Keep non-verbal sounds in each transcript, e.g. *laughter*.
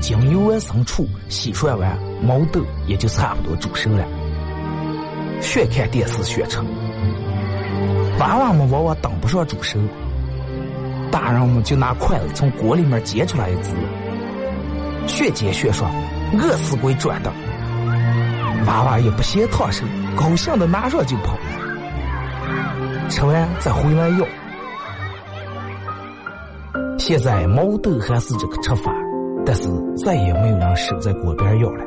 将油完生出，洗涮完，毛豆也就差不多煮熟了。学看电视学吃。娃娃们往往等不上煮熟，大人们就拿筷子从锅里面夹出来一只，学煎学涮，饿死鬼转的。娃娃也不嫌烫手，高兴的拿上就跑。吃完再回来要。现在毛豆还是这个吃法，但是再也没有人守在锅边要了。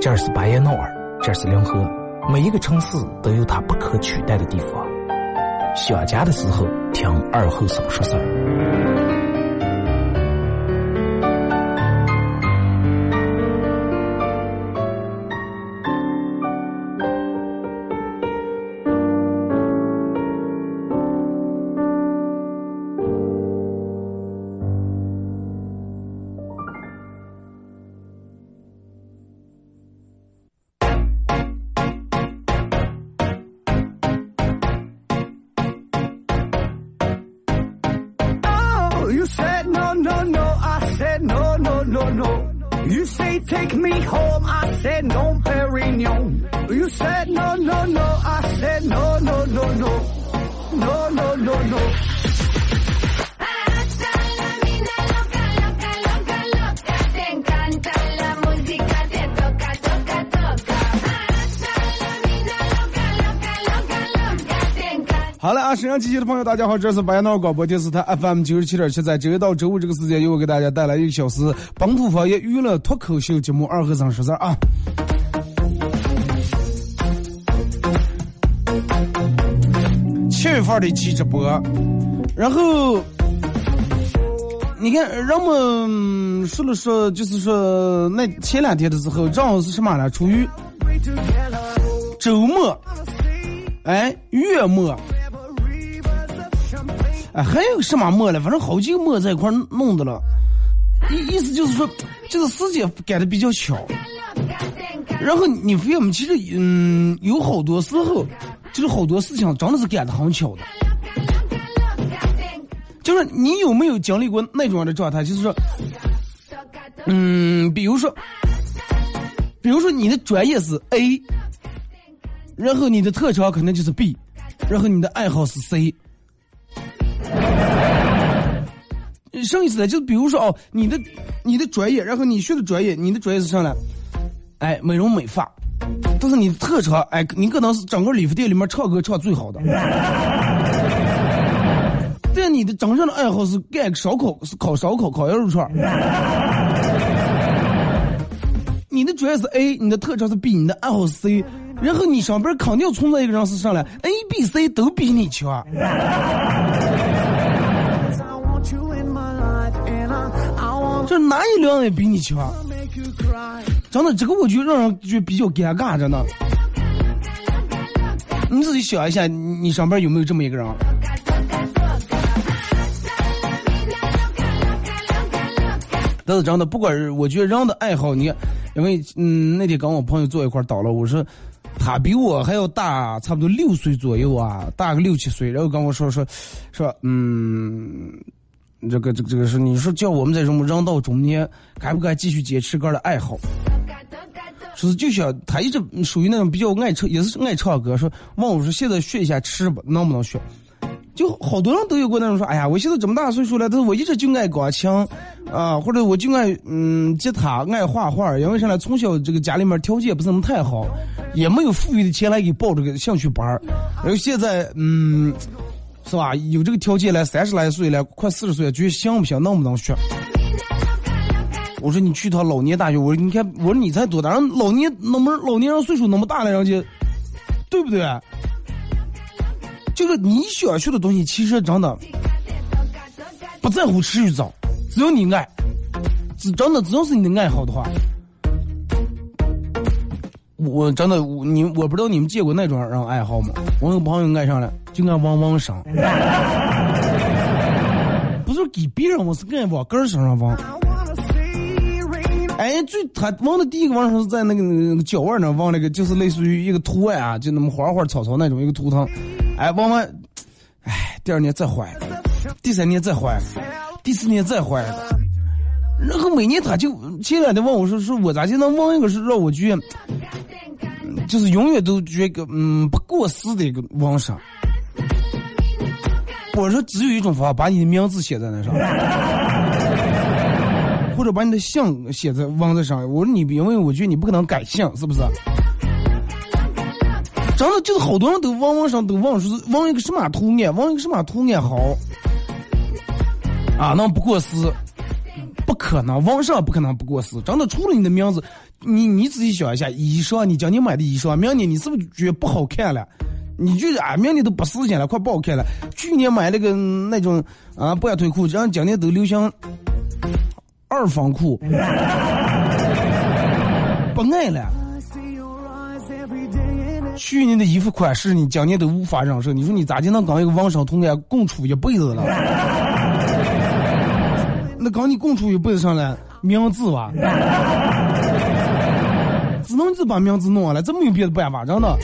这儿是巴彦淖尔，这儿是临河，每一个城市都有它不可取代的地方。想家的时候，听二后生说事儿。好了啊，沈阳机器的朋友，大家好，这是白杨广播电视台 FM 九十七点七，在周一到周五这个时间，由我给大家带来一个小时本土方言娱乐脱口秀节目《二和尚说事儿》啊。七月份的期直播，然后你看人们说了说，就是说那前两天的时候，正好是什么呢？处于周末，哎，月末。哎，还有什么末了？反正好几个末在一块弄的了。意意思就是说，就是时间赶的比较巧。然后你发现没？其实，嗯，有好多时候，就是好多事情真的是赶的很巧的。就是你有没有经历过那种的状态？就是说，嗯，比如说，比如说你的专业是 A，然后你的特长可能就是 B，然后你的爱好是 C。什么意思呢？就比如说哦，你的你的专业，然后你学的专业，你的专业是啥呢？哎，美容美发，但是你的特长，哎，你可能是整个理发店里面唱歌唱最好的。但你的真正的爱好是干烧烤，是烤烧烤、烤羊肉串。你的专业是 A，你的特长是 B，你的爱好是 C，然后你上边肯定存在一个人是上来 A、B、C 都比你强。这哪一两也比你强？真的，这个我觉得让人就比较尴尬，真的。你自己想一下，你上边有没有这么一个人？但是真的，不管是我觉得人的爱好，你，因为嗯那天跟我朋友坐一块儿倒了，我说他比我还要大，差不多六岁左右啊，大个六七岁，然后跟我说说说嗯。这个这个这个是你说叫我们这种人到中年，该不该继续坚持个的爱好？说是就想他一直属于那种比较爱唱，也是爱唱歌。说问我说现在学一下吃吧，能不能学？就好多人都有过那种说，哎呀，我现在这么大岁数了，但是我一直就爱钢琴啊，或者我就爱嗯吉他，爱画画。因为啥呢？从小这个家里面条件不是那么太好，也没有富裕的钱来给报这个兴趣班。然后现在嗯。是吧？有这个条件了，三十来岁了，快四十岁了，觉得行不行？能不能学？我说你去趟老年大学。我说你看，我说你才多大？人老年那么老年人岁数那么大了，人家对不对？就是你想学的东西，其实真的不在乎迟与早，只要你爱，只真的只要是你的爱好的话，我真的你我不知道你们见过那种人爱好吗？我有朋友爱上了。就爱往往上，*laughs* 不是给别人，我是爱往个人身上往。哎，最他往的第一个往上是在那个那个脚腕那往那个，就是类似于一个图案啊，就那么花花草草那种一个图腾。哎，往完，哎，第二年再换，第三年再换，第四年再换。然后每年他就前两天问我说说，我咋就能往一个是让我觉，就是永远都觉个嗯不过时的一个往上。我说只有一种方法，把你的名字写在那上，*laughs* 或者把你的姓写在网子上。我说你，因为我觉得你不可能改姓，是不是？真的就是好多人都往网上都往说是往一个什么图案，往一个什么图案好啊，那不过时，不可能，网上不可能不过时。真的，除了你的名字，你你仔细想一下，衣裳，你今年买的衣裳，明年你是不是觉得不好看了？你就啊，明年都不时间了，快不好看了。去年买那个那种啊半腿裤，然后今年都流行二方裤，*laughs* 不爱了。去年的衣服款式，你今年都无法忍受。你说你咋就能跟一个网上同学共处一辈子了？*laughs* 那跟你共处一辈子上来，名字吧，只能就把名字弄完了，这没有别的办法，真的。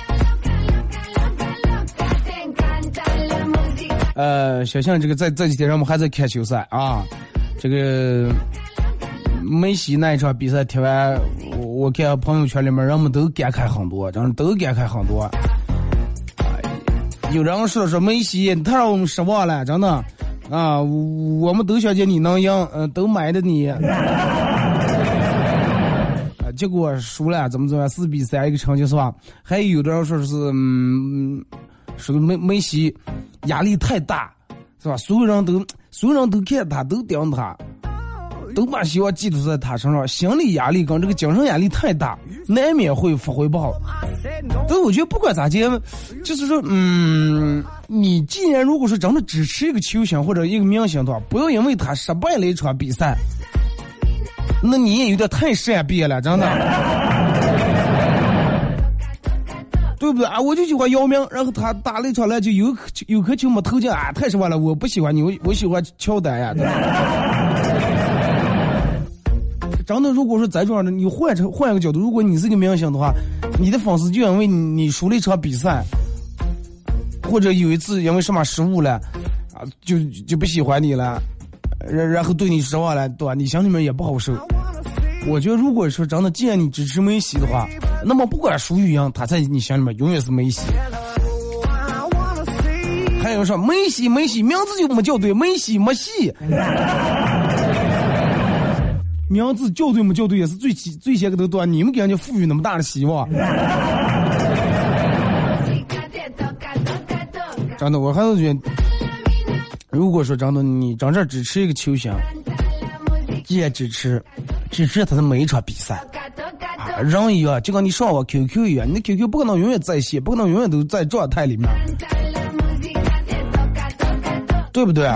呃，小象这个在这几天我们还在看球赛啊，这个梅西那一场比赛踢完，我我看朋友圈里面人们都感慨很多，真的都感慨很多。有人说说梅西太让我们失望了，真的啊，我们都想见你能赢，嗯，都买的你，啊，结果输了，怎么怎么，四比三一个成绩是吧？还有的人说是嗯。说梅梅西压力太大，是吧？所有人都所有人都看他，都盯他，都把希望寄托在他身上。心理压力跟这个精神压力太大，难免会发挥不好。但是我觉得不管咋讲，就是说，嗯，你既然如果说真的支持一个球星或者一个明星的话，不要因为他失败了一场比赛，那你也有点太善变了，真的。对不对啊？我就喜欢姚明，然后他打了一场篮球，有颗有颗球没投进啊，太失望了！我不喜欢你，我我喜欢乔丹呀。真的，如果说在这样的，你换成换一个角度，如果你是个明星的话，你的粉丝就因为你输了一场比赛，或者有一次因为什么失误了，啊，就就不喜欢你了，然然后对你失望了，对吧？你心里面也不好受。我觉得，如果说真的，既然你支持梅西的话，那么不管输赢，他在你心里面永远是梅西。还有说梅西，梅西名字就没叫对，梅西没戏。名字叫对没叫对也是最起最先给他断，你们给人家赋予那么大的希望。真的，我还是觉得，如果说真的你真正支持一个球星，也支持。支持他的每一场比赛，啊，人一样，就跟你上我 QQ 一样，你的 QQ 不可能永远在线，不可能永远都在状态里面，对不对？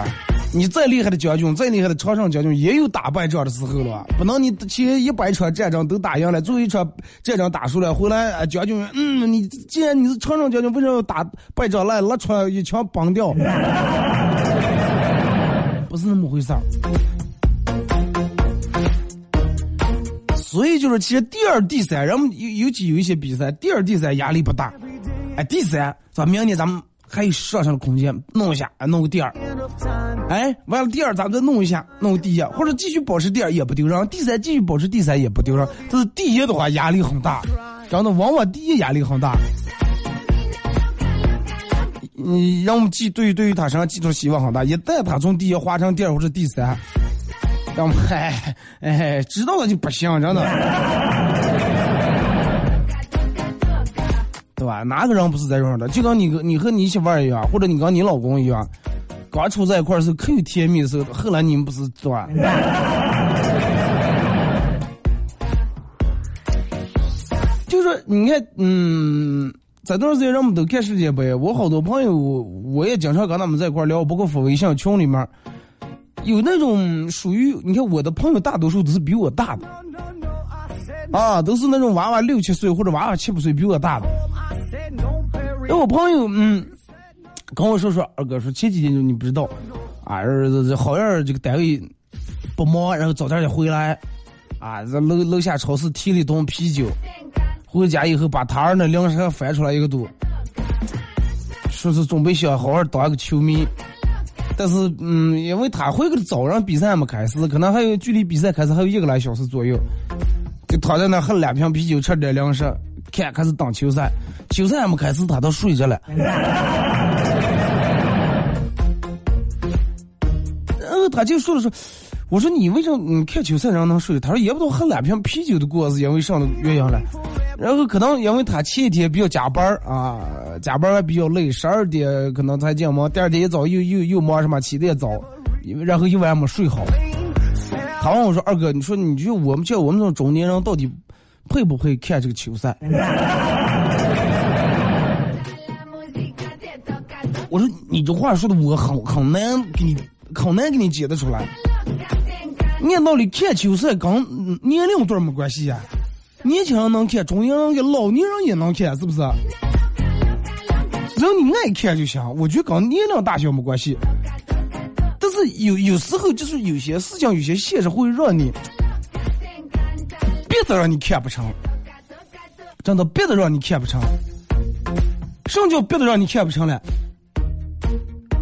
你再厉害的将军，再厉害的常胜将军，也有打败仗的时候了。不能你前一百场战争都打赢了，最后一场战争打输了，回来将军，嗯，你既然你是常胜将军，为什么要打败仗来拉出来一枪崩掉？不是那么回事儿。所以就是其实第二、第三，人们尤尤其有一些比赛，第二、第三压力不大，哎，第三，咱明年咱们还有上升的空间，弄一下，哎，弄个第二，哎，完了第二咱们再弄一下，弄个第一，或者继续保持第二也不丢人，第三继续保持第三也不丢人，但是第一的话压力很大，真的，往往第一压力很大。嗯，让我们寄对于对于他身上寄托希望很大，一旦他从第一滑成第二或者第三，让我们哎哎知道了就不行，真的，对吧？哪个人不是这样的？就跟你跟你和你媳妇儿一样，或者你跟你老公一样，刚处在一块儿时候可有甜蜜的时候，后来你们不是对吧？*laughs* 就是你看，嗯。这段时间人们都看世界杯，我好多朋友，我也经常跟他们在一块聊，包括发微信群里面，有那种属于你看我的朋友，大多数都是比我大的，啊，都是那种娃娃六七岁或者娃娃七八岁比我大的。那我朋友，嗯，跟我说说，二哥说前几天就你不知道，啊，好像这个单位不忙，然后早点就回来，啊，在楼楼下超市提了一桶啤酒。回家以后，把他儿那零食翻出来一个肚，说是准备想好好当个球迷，但是，嗯，因为他回去早上比赛还没开始，可能还有距离比赛开始还有一个来小时左右，就躺在那喝两瓶啤酒，吃点零食，看开始打球赛，球赛还没开始，他都睡着了。然 *laughs* 后他就说了说。我说你为什么你看球赛人能睡？他说也不知道喝两瓶啤酒的过是因为上的原因了。然后可能因为他前一天比较加班啊，加班还比较累，十二点可能才进门，第二天一早又又又忙什么起得也早，然后一晚上没睡好。他问我说：“二哥，你说你觉我们叫我们这种中年人到底配不配看这个球赛？” *laughs* 我说你这话说的我很很难给你很难给你解得出来。按道理看球赛跟年龄段没关系呀，年轻人能看，中年人跟老年人也能看，是不是？只要你爱看就行，我觉得跟年龄大小没关系。但是有有时候就是有些事情、有些现实会让你，别的让你看不成，真的别的让你看不成。什么叫别的让你看不成了？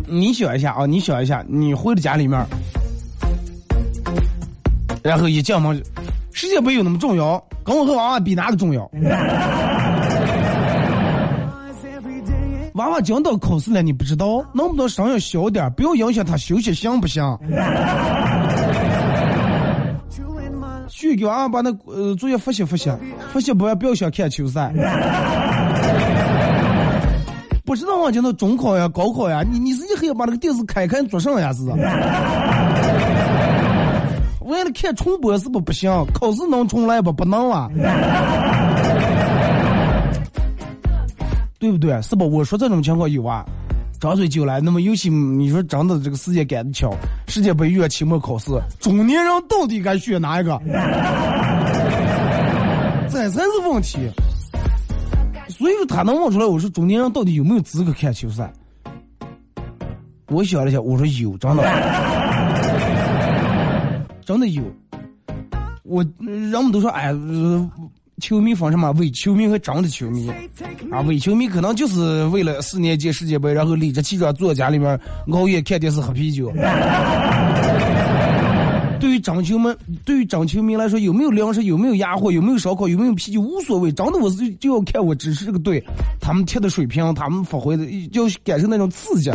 你想一下啊，你想一下，你回到家里面。然后一进门，世界杯有那么重要？跟我和娃娃比哪个重要？娃娃将到考试了，你不知道？能不能声音小点？不要影响他休息，行不行？去给娃娃把那呃作业复习复习，复习不完不要想看球赛。不知道望进到中考呀、高考呀，你你是一黑要把那个电视开开做啥呀？是？为了看重播是不不行，考试能重来不？不能啊，对不对？是不？我说这种情况有啊，张嘴就来。那么尤其你说真的，这个世界赶得巧，世界杯月期末考试，中年人到底该选哪一个？这才是问题。所以说他能问出来，我说中年人到底有没有资格看球赛？我想了一下，我说有，真的。真的有，我人们都说，哎，球迷分什么伪球迷和真的球迷啊？伪球迷可能就是为了四年届世界杯，然后理直气壮坐家里面熬夜看电视喝啤酒。*laughs* 对于真球迷，对于真球迷来说，有没有粮食，有没有压货，有没有烧烤，有没有啤酒，无所谓。真的，我是就要看我支持这个队，他们踢的水平，他们发挥的，就感受那种刺激。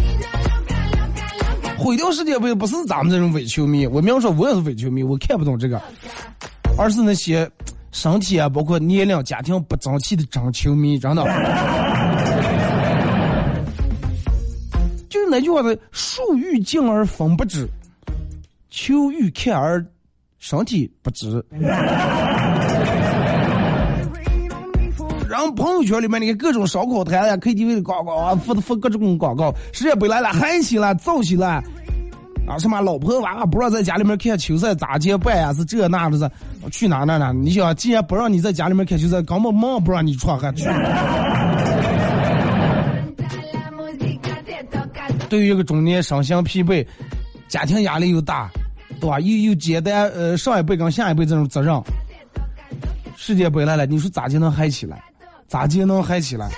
毁掉世界杯不是咱们这种伪球迷，我明说，我也是伪球迷，我看不懂这个，而是那些身体啊，包括年龄、家庭不争气的真球迷，真的。就是那句话的“树欲静而风不止，秋欲看而身体不止”。然后朋友圈里面那个各种烧烤摊呀、KTV 的广告啊，发发各种广告，世界杯来了，嗨起来，燥起来，啊，什么老婆娃娃不让在家里面看球赛咋接办呀？是这那的是，去哪哪哪？你想，既然不让你在家里面看球赛，根本忙不让你穿还去。*laughs* 对于一个中年身心疲惫，家庭压力又大，对吧？又又接待呃上一辈跟下一辈这种责任。世界杯来了，你说咋就能嗨起来？咋就能嗨起来？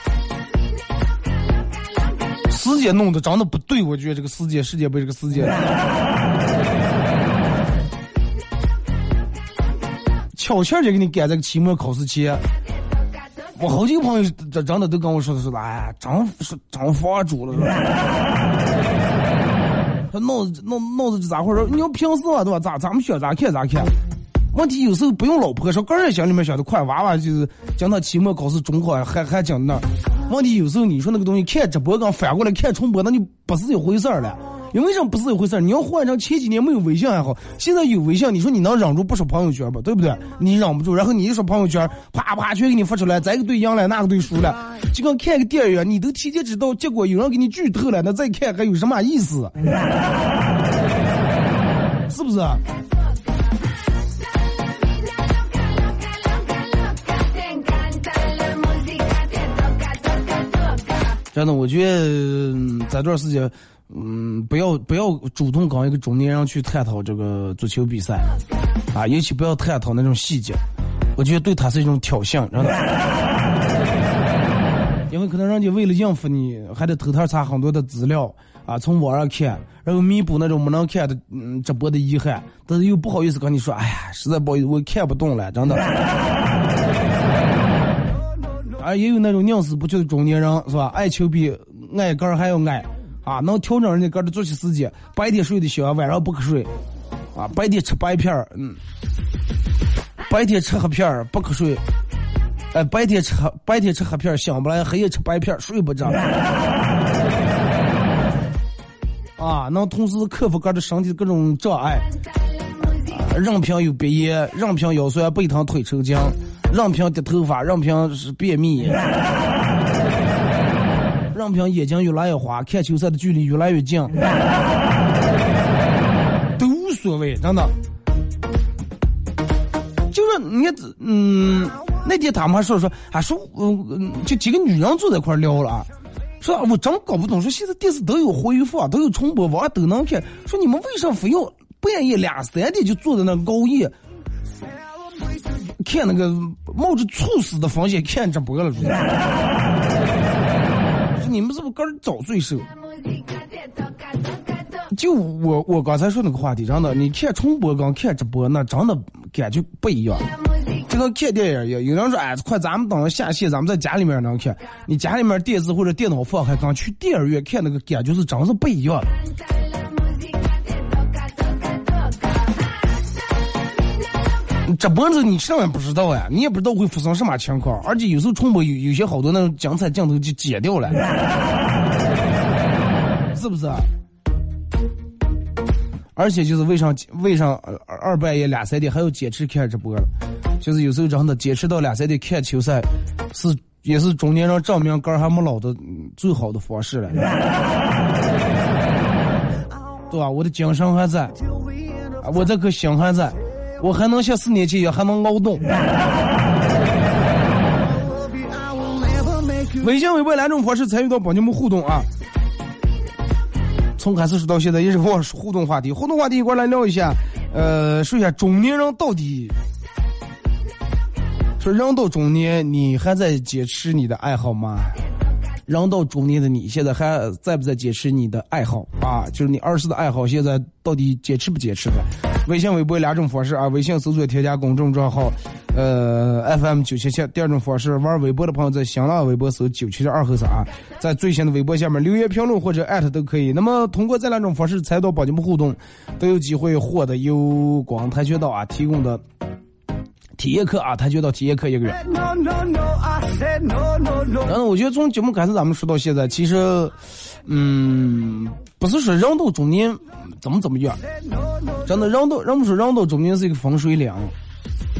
世界弄得真的不对，我觉得这个世界世界杯这个世界，*laughs* 悄悄就给你赶这个期末考试前。我好几个朋友真真的都跟我说的是，哎呀，真是真防住了，是吧？他脑子脑脑子是咋回事？你要平时嘛，对吧？咋咱们选咋看咋看。问题有时候不用老婆说，个人心里面想的快，娃娃就是讲到期末考试、中考还还讲那。问题有时候你说那个东西看直播跟反过来看重播，那就不是一回事儿了。因为什么不是一回事儿？你要换成前几年没有微信还好，现在有微信，你说你能忍住不说朋友圈吧？对不对？你忍不住，然后你一说朋友圈，啪啪全给你发出来，这个队赢了，那个队输了，*laughs* 就跟看个电影，你都提前知道结果，有人给你剧透了，那再看还有什么意思？是不是？真的，我觉得嗯在这段时间，嗯，不要不要主动跟一个中年人去探讨这个足球比赛，啊，尤其不要探讨那种细节，我觉得对他是一种挑衅，真的。因为可能人家为了应付你，还得偷偷查很多的资料啊，从网上看，然后弥补那种没能看的嗯直播的遗憾，但是又不好意思跟你说，哎呀，实在不好意思，我看不懂了，真的。啊，也有那种宁死不屈的中年人，是吧？爱球比爱杆儿还要爱，啊，能调整人家个儿的作息时间，白天睡得香，晚上不瞌睡，啊，白天吃白片儿，嗯，白天吃黑片儿不瞌睡，哎，白天吃白天吃黑片儿醒不来，黑夜吃白片儿睡不着，啊，能同时克服个的身体各种障碍，任凭有鼻炎，任凭腰酸背疼腿抽筋，任凭掉头发，任凭是便秘，*laughs* 任凭眼睛越来越花，看球赛的距离越来越近，都无所谓，真的。就是你看，嗯，那天他们还说说，还说，嗯、嗯就几个女人坐在一块儿聊了啊，说我真搞不懂，说现在电视都有回放，都有重播，网上都能看，说你们为什么非要半夜两三点就坐在那熬夜，看那个冒着猝死的风险看直播了，说 *laughs* 你们是不是个人早睡熟？La música, te toca, toca, toca. 就我我刚才说那个话题，真的，你看重播跟看直播，那真的感觉不一样。La música, 就跟看电影一样，有人说，哎，快咱们等着下线，咱们在家里面能看。你家里面电视或者电脑放开，跟去电影院看那个感觉是真是不一样。直播子你上面不知道呀，你也不知道会发生什么情况，而且有时候重播有有些好多那种精彩镜头就剪掉了，*laughs* 是不是？而且就是为啥为啥呃二二半夜两三点还要坚持看直播了？就是有时候真的坚持到两三点看球赛，是也是中年人证明肝儿还没老的嗯最好的方式了，*laughs* 对吧？我的精神还在，啊我这颗心还在，我还能像四年级一样还能劳动。微信、微博两种方式参与到帮你们互动啊。从开始说到现在，也是我互动话题。互动话题一块来聊一下，呃，说一下中年人到底，说人到中年，你还在坚持你的爱好吗？人到中年的你，现在还在不在坚持你的爱好啊？就是你儿时的爱好，现在到底坚持不坚持的？微信、微博两种方式啊。微信搜索添加公众账号，呃，FM 九七七。第二种方式，玩微博的朋友在新浪微博搜九七七二后三啊，在最新的微博下面留言评论或者艾特都可以。那么通过这两种方式参与到宝节目互动，都有机会获得由广跆拳道啊提供的体验课啊，跆拳道体验课一个月。然后我觉得从节目开始咱们说到现在，其实，嗯，不是说人到中年怎么怎么样，真的人到人们说人到中年是一个风水岭，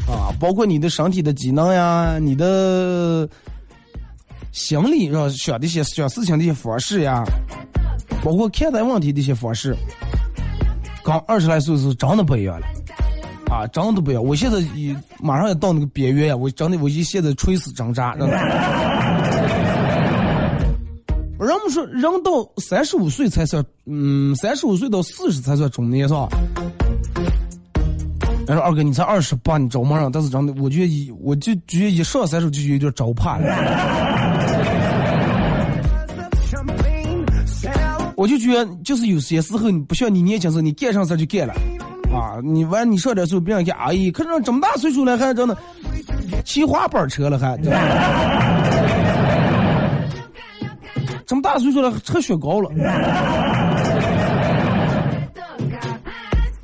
啊，包括你的身体的机能呀，你的心理上想的一些想事情的一些方式呀，包括看待问题的一些方式，刚二十来岁是真的不一样了。啊，真的不一样！我现在已马上要到那个边缘呀，我真的我一现在垂死挣扎，真的。人们说，人到三十五岁才算，嗯，三十五岁到四十才算中年，是吧？他说二哥你才二十八，你找不上，但是真的，我觉得一我就觉得一上三十就有点招怕了。*laughs* 我就觉得就是有些时候你不像你年轻时候，你干上事就干了，啊，你完你上点岁别人看，哎呀，看上这么大岁数了还真的骑滑板车了还，这么大岁数了吃雪糕了。*laughs*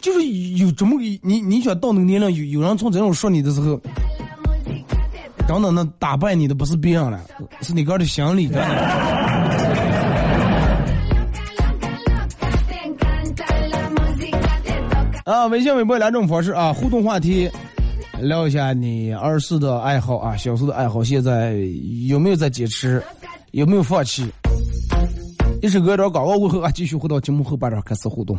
就是有这么个你你想到那个年龄，有有人从这种说你的时候，真的那打败你的不是别人了，是你个人的心理，真的。*laughs* 啊，微信、微博两种方式啊，互动话题，聊一下你儿时的爱好啊，小时候的爱好，现在有没有在坚持，有没有放弃？一首歌一段广告过后啊，继续回到节目后半段开始互动。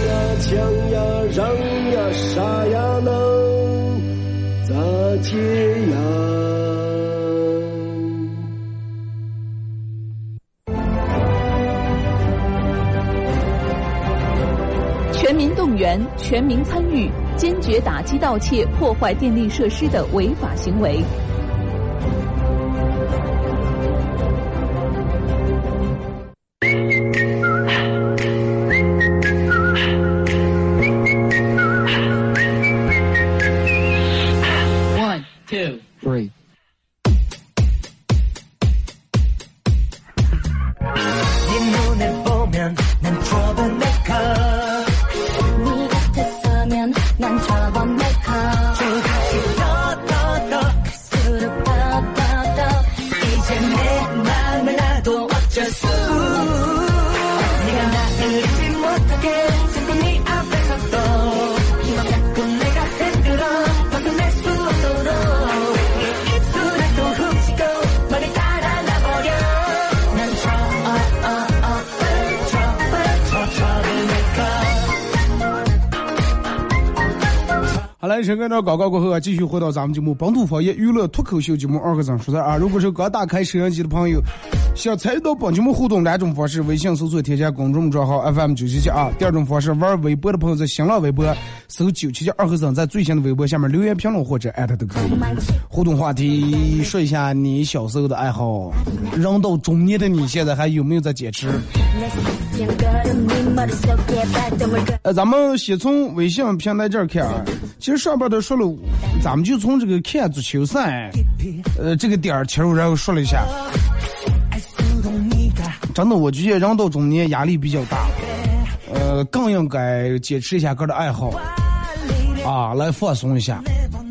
抢呀，让呀，杀呀，能咋戒呀全民动员，全民参与，坚决打击盗窃、破坏电力设施的违法行为。好来，陈哥这广告过后啊，继续回到咱们节目《本土方言娱乐脱口秀》节目二和尚说的啊。如果是刚打开摄像机的朋友，想参与到本节目互动两种方式：微信搜索添加公众账号 FM 九七七啊；第二种方式，玩微博的朋友在新浪微博搜九七七二和尚，在最新的微博下面留言评论或者艾特都可以。互动话题，说一下你小时候的爱好，人到中年的你现在还有没有在坚持？呃，咱们先从微信平台这儿看啊，其实上边都说了，咱们就从这个看足球赛，呃，这个点儿切入，然后说了一下。真的，我觉得人到中年压力比较大，呃，更应该坚持一下个人的爱好，啊，来放松一下，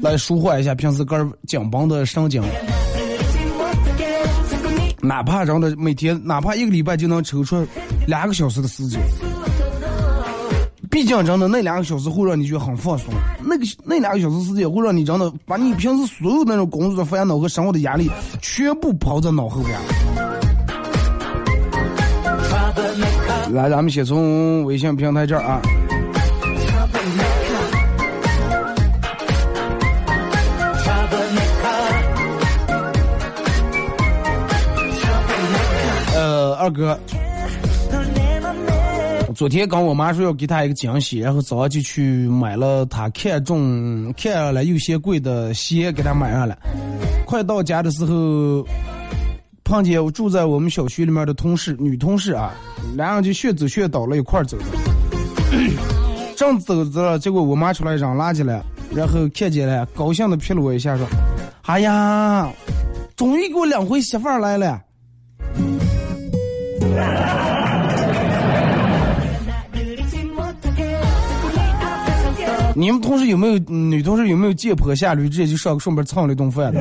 来舒缓一下平时个人紧绷的神经。哪怕人的每天，哪怕一个礼拜就能抽出两个小时的时间，毕竟真的那两个小时会让你觉得很放松，那个那两个小时时间会让你真的把你平时所有那种工作的烦恼和生活的压力全部抛在脑后边。来，咱们先从微信平台这儿啊。呃，二哥，昨天跟我妈说要给她一个惊喜，然后早上就去买了她看中、看上了又嫌贵的鞋，给她买上了。快到家的时候，碰见我住在我们小区里面的同事，女同事啊，然后就学走学倒了一块走的。*coughs* 正走着，结果我妈出来扔垃圾了，然后看见了，高兴的瞥了我一下，说：“哎呀，终于给我领回媳妇儿来了。”你们同事有没有女同事有没有借坡下驴，直接就上顺便蹭了一顿饭的？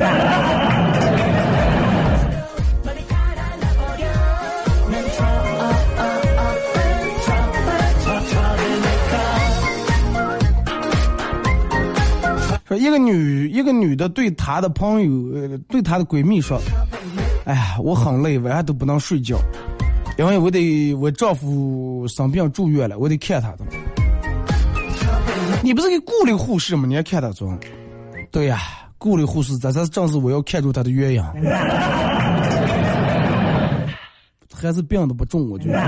说一个女一个女的对她的朋友，呃，对她的闺蜜说：“哎呀，我很累，晚上都不能睡觉，因为我得我丈夫生病住院了，我得看他的。” *laughs* 你不是给雇了个护士吗？你还看他装？对呀，雇了护士，这才正是我要看出他的鸳鸯。*laughs* 还是病的不重，我觉得。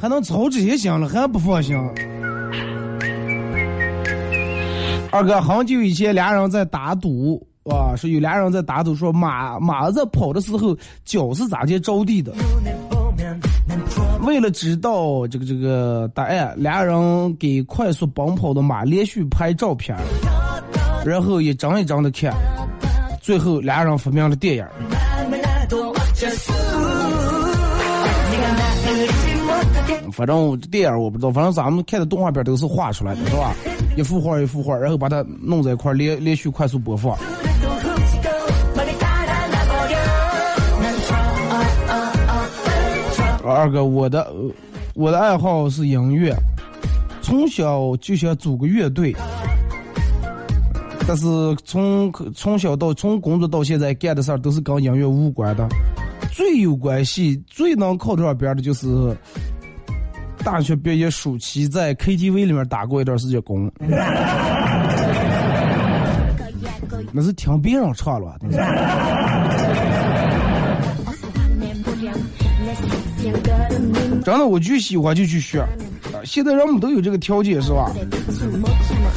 还能操这些心了，还不放心。二哥，很久以前俩人在打赌，啊，说有俩人在打赌，说马马在跑的时候脚是咋接着地的。为了知道这个这个答案，俩人给快速奔跑的马连续拍照片，然后一张一张的看，最后俩人发明了电影。反正电影我不知道，反正咱们看的动画片都是画出来的，是吧？一幅画一幅画，然后把它弄在一块连连续快速播放。二哥，我的呃我的爱好是音乐，从小就想组个乐队，但是从从小到从工作到现在干的事儿都是跟音乐无关的。最有关系、最能靠得上边的就是大学毕业暑期在 KTV 里面打过一段时间工，*laughs* 那是听别人唱了真的，我就喜欢就去学。现在人们都有这个条件，是吧？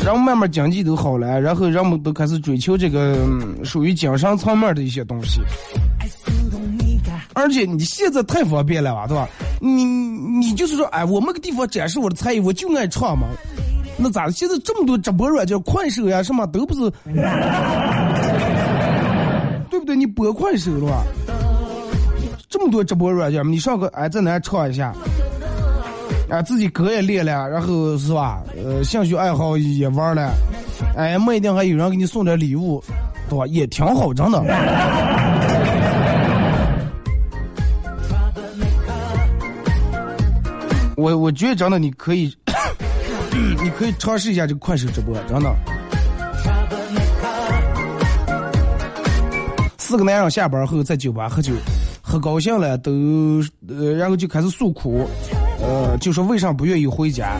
然后慢慢经济都好了，然后人们都开始追求这个、属于精神层面的一些东西。而且你现在太方便了吧，对吧？你你就是说，哎，我没个地方展示我的才艺，我就爱唱嘛。那咋的？现在这么多直播软件，快手呀什么都不是，对不对？你播快手了吧？这么多直播软件，你上个哎在那唱一下，啊自己歌也练了，然后是吧？呃，兴趣爱好也玩了，哎，没一定还有人给你送点礼物，对吧？也挺好，真的。我我觉得真的你可以，*coughs* 你可以尝试一下这个快手直播，真的。四个男人下班后在酒吧喝酒，很高兴了都呃，然后就开始诉苦，呃，就说为啥不愿意回家。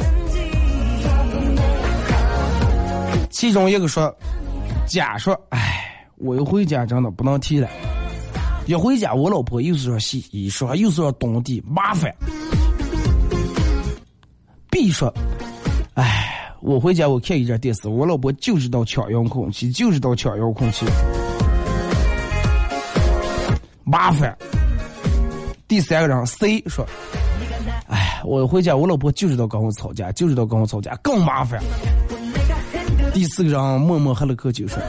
其中一个说，甲说，哎，我一回家真的不能提了，一回家我老婆又是说洗衣说又是说东地麻烦。B 说：“哎，我回家我看一阵电视，我老婆就知道抢遥控器，就知道抢遥控器，麻烦。”第三个人 C 说：“哎，我回家我老婆就知道跟我吵架，就知道跟我吵架，更麻烦。”第四个人默默喝了口酒说：“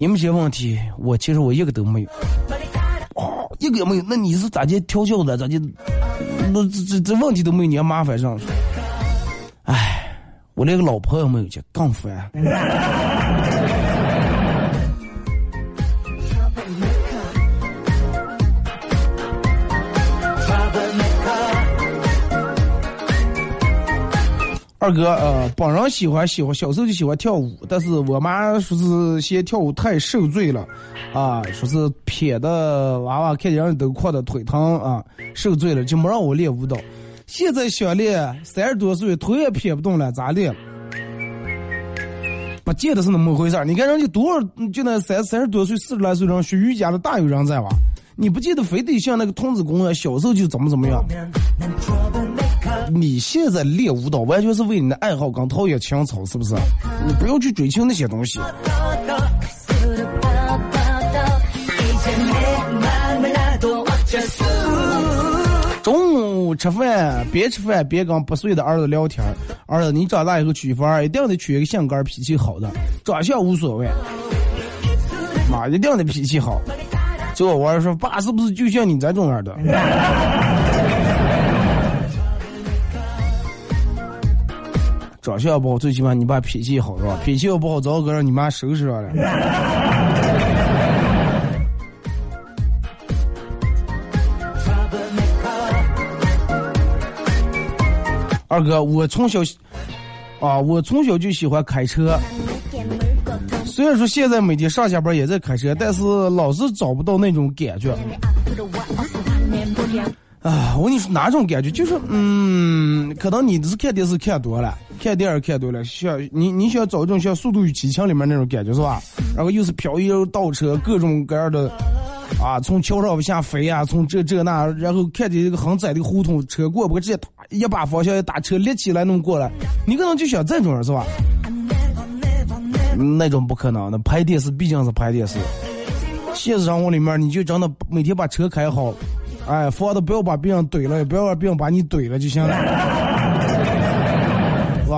你们些问题，我其实我一个都没有。哦，一个也没有，那你是咋的调教的？咋的？那这这这问题都没有，你还麻烦上？唉，我连个老婆也没有，去更烦。哥，呃，本人喜欢喜欢小时候就喜欢跳舞，但是我妈说是嫌跳舞太受罪了，啊，说是撇的娃娃看见人都哭的腿疼啊，受罪了，就没让我练舞蹈。现在想练，三十多岁腿也撇不动了，咋练？不见得是那么回事儿。你看人家多少，就那三三十多岁、四十来岁人学瑜伽的大有人在哇。你不见得非得像那个童子功啊，小时候就怎么怎么样。你现在练舞蹈完全是为你的爱好跟陶冶情操，是不是？你不要去追求那些东西。中午吃饭，边吃饭边跟八岁的儿子聊天。儿子，你长大以后娶媳妇儿，一定得娶一个性格脾气好的，长相无所谓。妈，一定得脾气好。结果我儿说：“爸，是不是就像你这种样的？”长相不好，最起码你爸脾气好是吧？脾气要不好，早个让你妈收拾上了。*laughs* 二哥，我从小啊，我从小就喜欢开车。虽然说现在每天上下班也在开车，但是老是找不到那种感觉。啊，我跟你说哪种感觉？就是嗯，可能你是看电视看多了，看电影看多了，像你你想找一种像《速度与激情》里面那种感觉是吧？然后又是漂移又倒车，各种各样的啊，从桥上往下飞啊，从这这那，然后看见一个很窄的胡同，车过不过直接打一把方向一打车立起来弄过来，你可能就想这种人是吧？那种不可能的，拍电视毕竟是拍电视，现实生活里面你就真的每天把车开好。哎，防的不要把别人怼了，也不要让别人把你怼了就行了，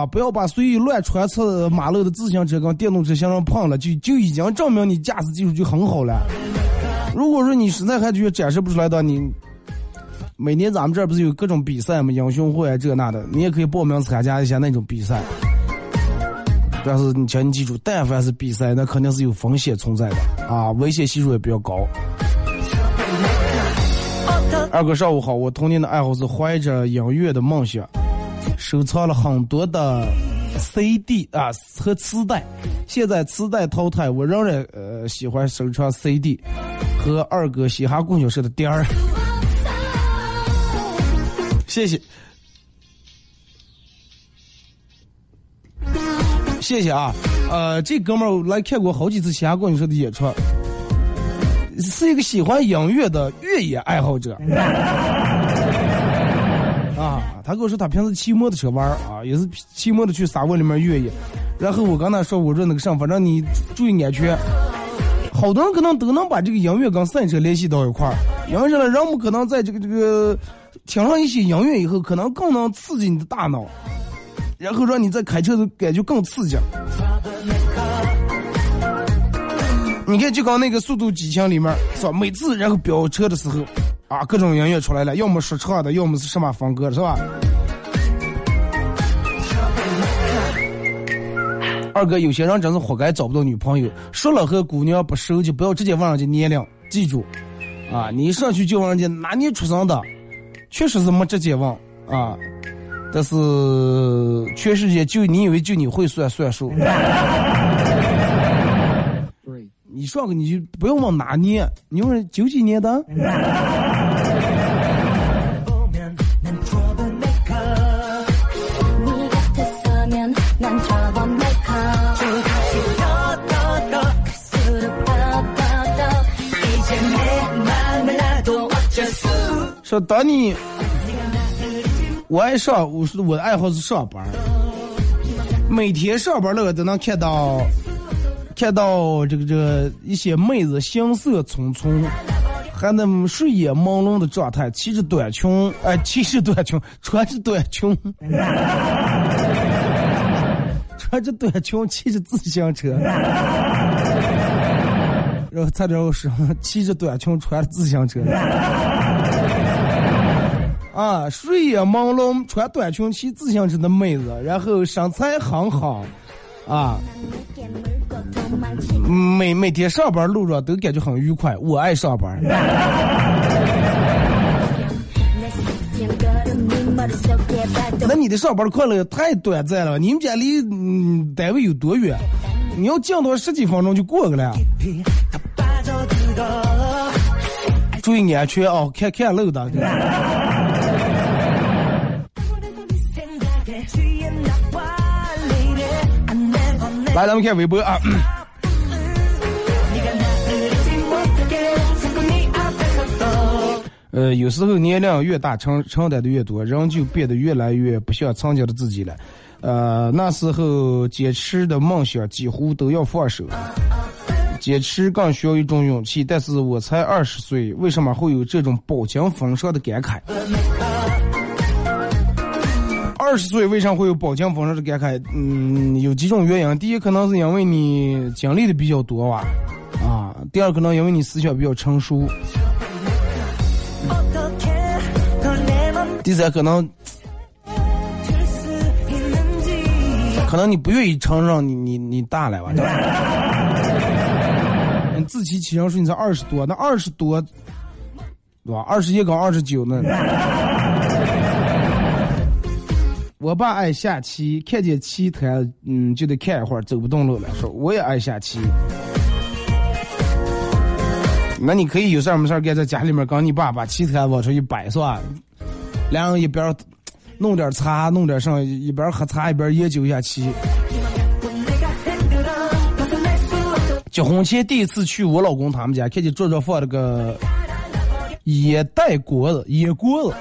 不要把随意乱穿刺马路的自行车跟电动车相上碰了，就就已经证明你驾驶技术就很好了。如果说你实在还觉得展示不出来的，你每年咱们这儿不是有各种比赛吗？英雄会啊这那的，你也可以报名参加一下那种比赛。但是你请你记住，但凡是比赛，那肯定是有风险存在的啊，危险系数也比较高。二哥上午好，我童年的爱好是怀着音乐的梦想，收藏了很多的 CD 啊和磁带。现在磁带淘汰，我仍然呃喜欢收藏 CD 和二哥嘻哈供销社的碟儿。谢谢，谢谢啊！呃，这哥们儿来看过好几次嘻哈供销社的演出。是一个喜欢音乐的越野爱好者啊，他跟我说他平时骑摩托车玩啊，也是骑摩托去沙漠里面越野。然后我跟他说，我说那个上，反正你注意安全。好多人可能都能把这个音乐跟赛车联系到一块儿，因为什么？人们可能在这个这个听上一些音乐以后，可能更能刺激你的大脑，然后让你在开车的感觉更刺激。你看，就刚那个《速度激情》里面，是吧？每次然后飙车的时候，啊，各种音乐出来了，要么说唱的，要么是什么风格的，是吧？二哥，有些人真是活该找不到女朋友。说了和姑娘不熟，就不要直接问人家年龄。记住，啊，你一上去就问人家哪年出生的，确实是没直接问啊。但是全世界就你以为就你会算算数？*laughs* 你上个你就不要问哪年，你问九几年的。说当你，我爱上，我说我的爱好是上班，每天上班那个都能看到。看到这个这个一些妹子行色匆匆，还那睡眼朦胧的状态，骑着短裙，哎，骑着短裙，穿着短裙，穿着短裙，骑着自行车，然后再然后说骑着短裙，穿着自行车，啊，睡眼朦胧，穿短裙，骑自行车的妹子，然后身材很好，啊。每每天上班路上都感觉很愉快，我爱上班。*laughs* 那你的上班快乐太短暂了，你们家离嗯单位有多远？你要降到十几分钟就过去了。注意安全啊，看看路的。来，咱们看微博啊。呃，有时候年龄越大，承承担的越多，人就变得越来越不像曾经的自己了。呃，那时候坚持的梦想几乎都要放手，坚持更需要一种勇气。但是我才二十岁，为什么会有这种饱经风霜的感慨？二十岁为啥会有饱经风霜的感慨？嗯，有几种原因。第一，可能是因为你经历的比较多吧，啊。第二，可能因为你思想比较成熟。第三，可能，可能你不愿意承认你你你大了吧？你自欺欺人说你才二十多，那二十多，对吧？二十一跟二十九呢？我爸爱下棋，看见棋台，嗯，就得看一会儿，走不动路了。说我也爱下棋，那你可以有事儿没事儿干，在家里面跟你爸把棋台往出一摆，是吧？两人一边弄点茶，弄点上，一边喝茶一边研究一下棋。结婚前第一次去我老公他们家，看见桌上放了个烟袋锅子，烟锅子，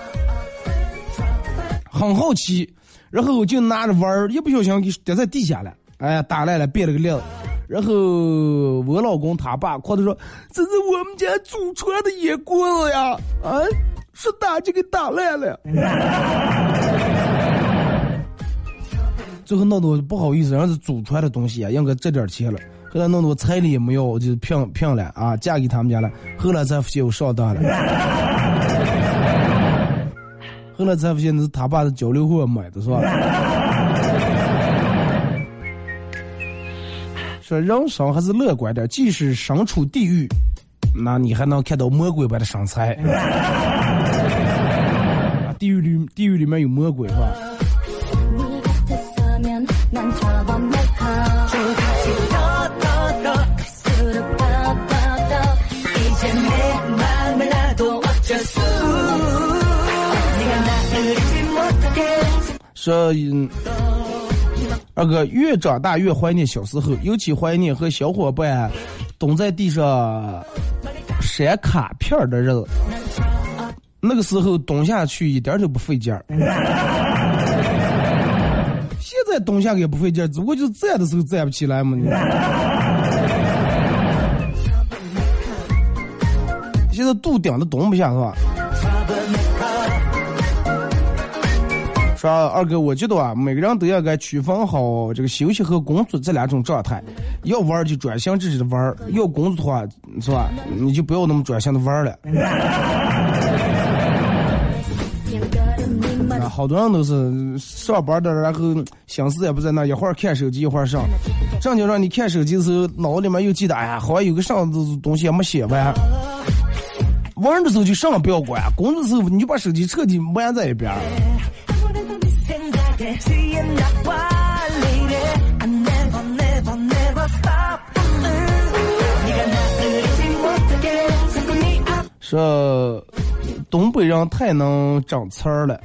很好奇。然后我就拿着玩儿，一不小心给掉在地下了，哎呀，打烂了，变了个亮。然后我老公他爸夸他说：“这是我们家祖传的野锅子呀！”啊，是打就给打烂了。*laughs* 最后弄得我不好意思，人是祖传的东西啊，应该这点钱了。后来弄得我彩礼也没要，就是骗骗了啊，嫁给他们家了。后来才发现我上当了。后来才发现那是他爸的交流会买的，是吧？*laughs* 说人生还是乐观点，即使身处地狱，那你还能看到魔鬼般的身材。*laughs* 地狱里地狱里面有魔鬼是吧？说，嗯，二哥越长大越怀念小时候，尤其怀念和小伙伴蹲在地上闪卡片儿的日子。那个时候蹲下去一点都不费劲儿，现在蹲下也不费劲儿，只不过就是站的时候站不起来嘛。你现在肚顶都蹲不下是吧？说二哥，我觉得啊，每个人都要该区分好这个休息和工作这两种状态。要玩就专心致志的玩，要工作的话，是吧？你就不要那么专心的玩了。好多人都是上班的，然后心思也不在那，一会儿看手机，一会儿上。正经让你看手机的时候，脑子里面又记得，哎呀，好像有个上的东西还没写完。玩的时候就上不要管，工作时候你就把手机彻底关在一边说东北人太能整词儿了。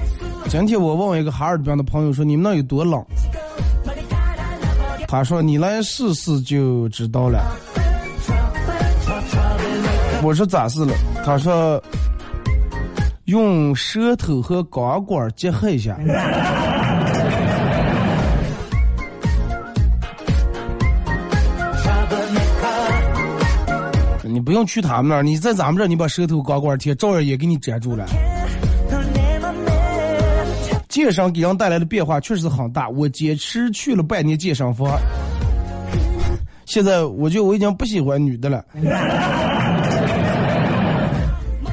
今天我问一个哈尔滨的朋友说：“你们那有多冷？”他说：“你来试试就知道了。”我说：“咋是了？”他说：“用舌头和钢管结合一下。”能去他们那儿，你在咱们这儿，你把舌头高高贴，照样也给你粘住了。健身给人带来的变化确实很大，我坚持去了半年健身房，现在我觉得我已经不喜欢女的了，*laughs*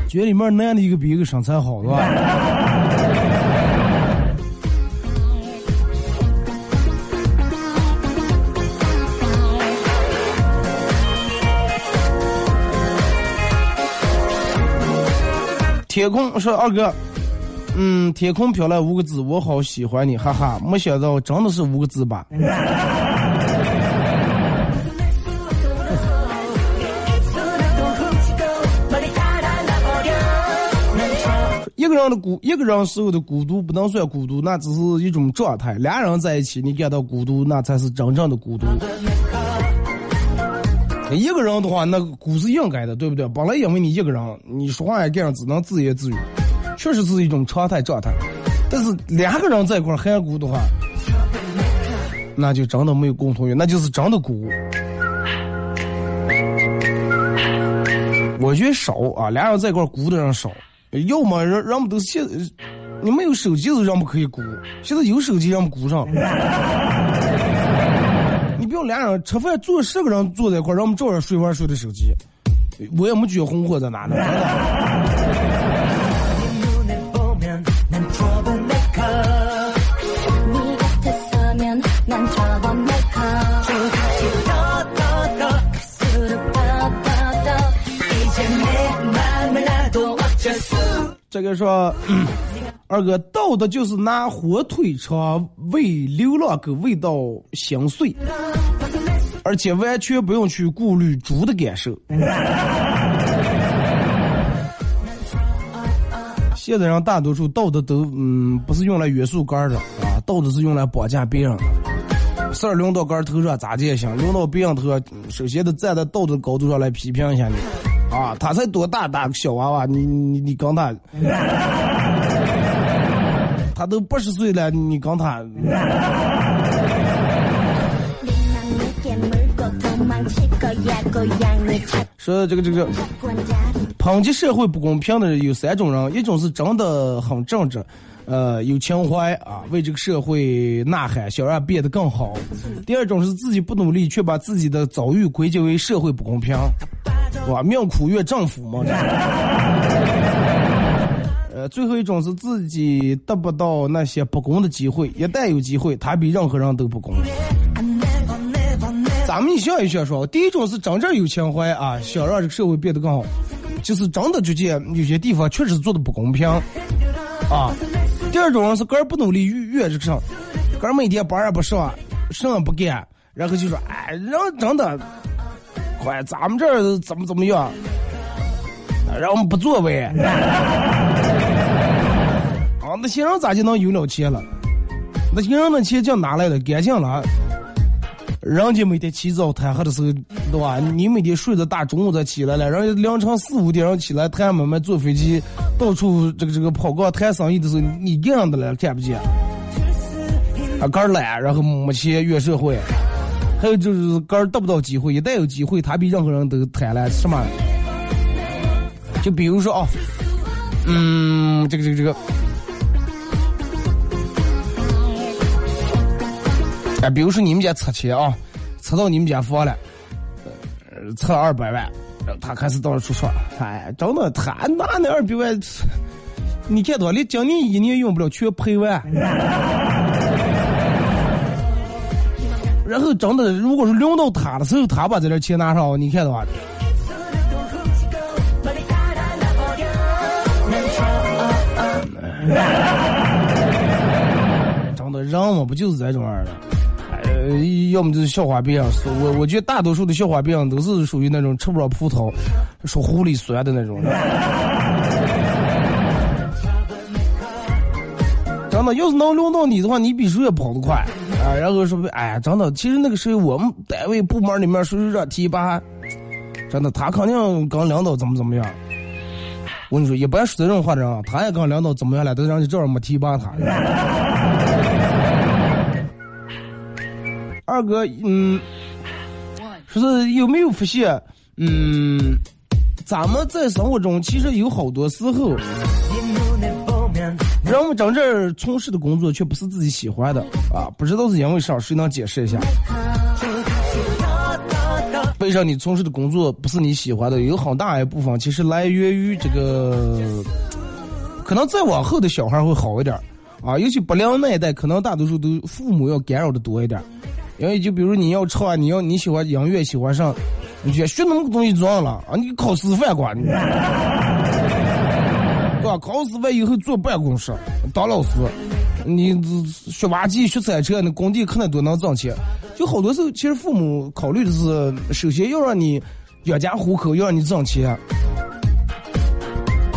觉得里面男的一个比一个身材好，是吧？天空说二哥，嗯，天空飘来五个字，我好喜欢你，哈哈，没想到真的是五个字吧？一个人的孤，一个人时候的孤独不能算孤独，那只是一种状态。俩人在一起，你感到孤独，那才是真正的孤独。一个人的话，那鼓是应该的，对不对？本来因为你一个人，你说话也这样，只能自言自语，确实是一种常态状态。但是两个人在一块儿还孤的话，那就真的没有共同语，那就是真的鼓。我觉得少啊，俩人在一块鼓的人少，要么人人们都现，你没有手机都人们可以鼓，现在有手机人们鼓上。不要俩人吃饭，坐十个人坐在一块，让我们照样睡玩睡的手机，我也没觉红火在哪呢。这个说。二哥道的就是拿火腿肠喂流浪狗喂到心碎，而且完全不用去顾虑猪的感受。现在人大多数道德都嗯不是用来约束杆儿的啊，道德是用来绑架别人的。事儿轮到杆儿头上咋也行，轮到别人头上，首先得站在道德高度上来批评一下你。啊，他才多大大个小娃娃，你你你刚他，他都八十岁了，你跟他。说这个这个，抨击社会不公平的人有三种人，一种是真的很正直，呃，有情怀啊，为这个社会呐喊，想让变得更好；第二种是自己不努力，却把自己的遭遇归结为社会不公平，哇，命苦越政府嘛。这最后一种是自己得不到那些不公的机会，一旦有机会，他比任何人都不公。咱们一想一想说，第一种是真正有情怀啊，想让这个社会变得更好，就是真的就见有些地方确实做的不公平。啊。第二种是个人不努力，越越这个上，个人每天班也不上，什么不干，然后就说，哎，人真的，快咱们这怎么怎么样，让我们不作为。那些人咋就能有了钱了？那些人的钱净哪来的？干净了。人家每天起早贪黑的时候，对吧？你每天睡到大中午才起来了，人家凌晨四五点钟起来谈买卖，坐飞机到处这个这个跑个谈生意的时候，你干样的了看不见。啊，个儿懒，然后没钱怨社会，还有就是个儿得不到机会，一旦有机会，他比任何人都贪婪什么？就比如说啊，嗯，这个这个这个。哎，比如说你们家拆迁啊，拆到你们家房了，呃，拆二百万，他开始到处说，哎，真的，他拿那二百万，你看多，连今年一年用不了，全赔完。*laughs* 然后真的，如果是轮到他的时候，他把这点钱拿上，你看的话，*laughs* 真的，人嘛不就是这种样的？呃，要么就是消化病，我我觉得大多数的消化病都是属于那种吃不着葡萄说狐狸酸的那种。真的，要是能轮到你的话，你比谁也跑得快啊！然后说，哎呀，真的，其实那个时候我们单位部门里面谁谁这提拔，真的，他肯定跟领导怎么怎么样。我跟你说，一般说这种话的人，他也跟领导怎么样了，都让你这样没提拔他。二哥，嗯，说是有没有发现，嗯，咱们在生活中其实有好多时候，人们真正从事的工作却不是自己喜欢的啊，不知道是因为啥，谁能解释一下？为啥你从事的工作不是你喜欢的？有很大一部分其实来源于这个，可能再往后的小孩会好一点啊，尤其不良那一代，可能大多数都父母要干扰的多一点。因为就比如你要唱，你要你喜欢音乐，喜欢上，你学学那么个东西装了啊？你考师范管，*laughs* 对吧？考师范以后坐办公室当老师，你学挖机、学赛车，那工地可能都能挣钱。就好多时候，其实父母考虑的是，首先要让你养家糊口，要让你挣钱。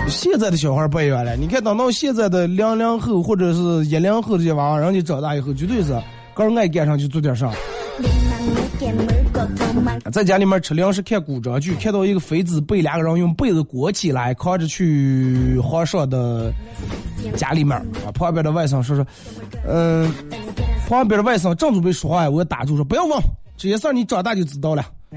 现在的小孩不一样了，你看等到现在的零零后或者是一零后这些娃娃，人家长大以后绝对是。刚爱干上就做点啥，在家里面吃粮食看古装剧，看到一个妃子被两个人用被子裹起来，扛着去皇上的家里面啊。旁边的外甥说说，嗯，旁边的外甥正准备说话，我打住说不要问这些事儿，你长大就知道了。*laughs*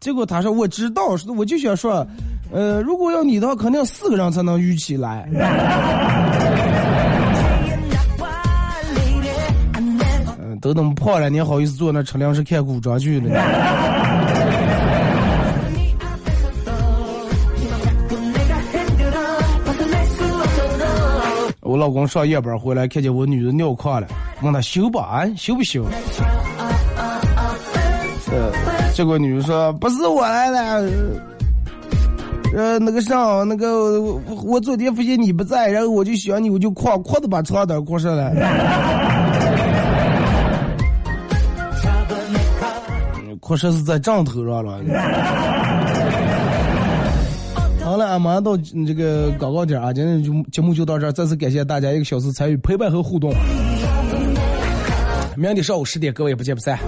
结果他说我知道，我就想说，呃，如果要你的话，肯定四个人才能遇起来。都那么胖了，你好意思坐那车辆是看古装剧了？我老公上夜班回来，看见我女儿尿炕了，问他修不？啊，修不修？结果女儿说不是我来了，呃，那个啥，那个我昨天发现你不在，然后我就想你，我就哐哐的把床单裹上了。或者是在账头上了。*laughs* 好了，俺马上到这个广告点啊，今天就节目就到这儿，再次感谢大家一个小时参与陪伴和互动。明天上午十点，各位不见不散。